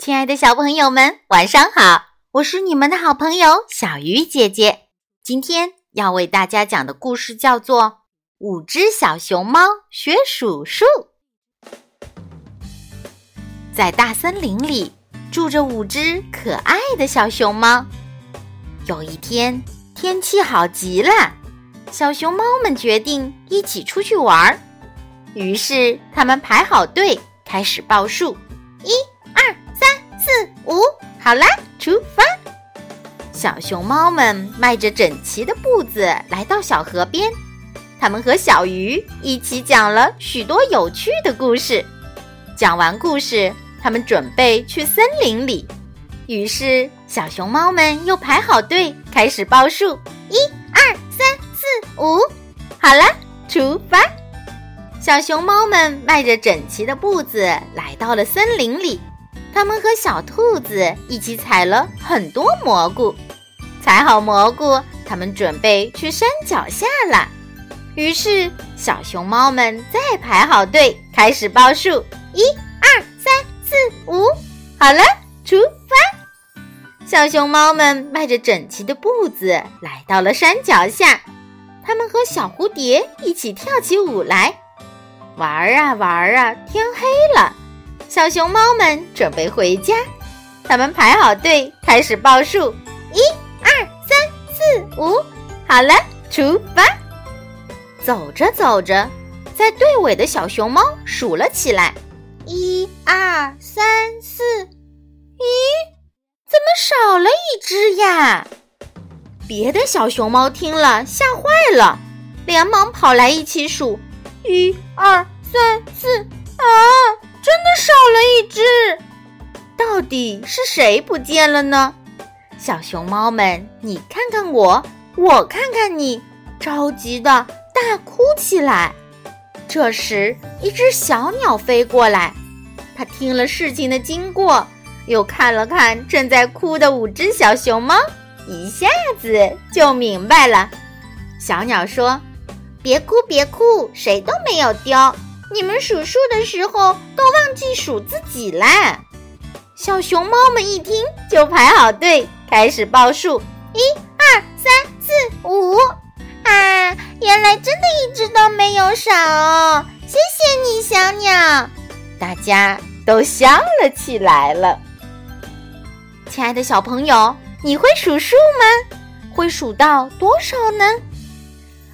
亲爱的小朋友们，晚上好！我是你们的好朋友小鱼姐姐。今天要为大家讲的故事叫做《五只小熊猫学数数》。在大森林里住着五只可爱的小熊猫。有一天，天气好极了，小熊猫们决定一起出去玩儿。于是，他们排好队，开始报数：一。四五，好啦，出发！小熊猫们迈着整齐的步子来到小河边，他们和小鱼一起讲了许多有趣的故事。讲完故事，他们准备去森林里。于是，小熊猫们又排好队，开始报数：一二三四五，好了，出发！小熊猫们迈着整齐的步子来到了森林里。他们和小兔子一起采了很多蘑菇，采好蘑菇，他们准备去山脚下了。于是，小熊猫们再排好队，开始报数：一、二、三、四、五，好了，出发！小熊猫们迈着整齐的步子来到了山脚下，他们和小蝴蝶一起跳起舞来，玩儿啊玩儿啊，天黑了。小熊猫们准备回家，他们排好队，开始报数：一、二、三、四、五，好了，出发。走着走着，在队尾的小熊猫数了起来：一、二、三、四，咦，怎么少了一只呀？别的小熊猫听了吓坏了，连忙跑来一起数：一、二、三、四，啊！真的少了一只，到底是谁不见了呢？小熊猫们，你看看我，我看看你，着急的大哭起来。这时，一只小鸟飞过来，它听了事情的经过，又看了看正在哭的五只小熊猫，一下子就明白了。小鸟说：“别哭，别哭，谁都没有丢。”你们数数的时候都忘记数自己啦！小熊猫们一听就排好队，开始报数：一、二、三、四、五。啊，原来真的一只都没有少！谢谢你，小鸟。大家都笑了起来了。亲爱的小朋友，你会数数吗？会数到多少呢？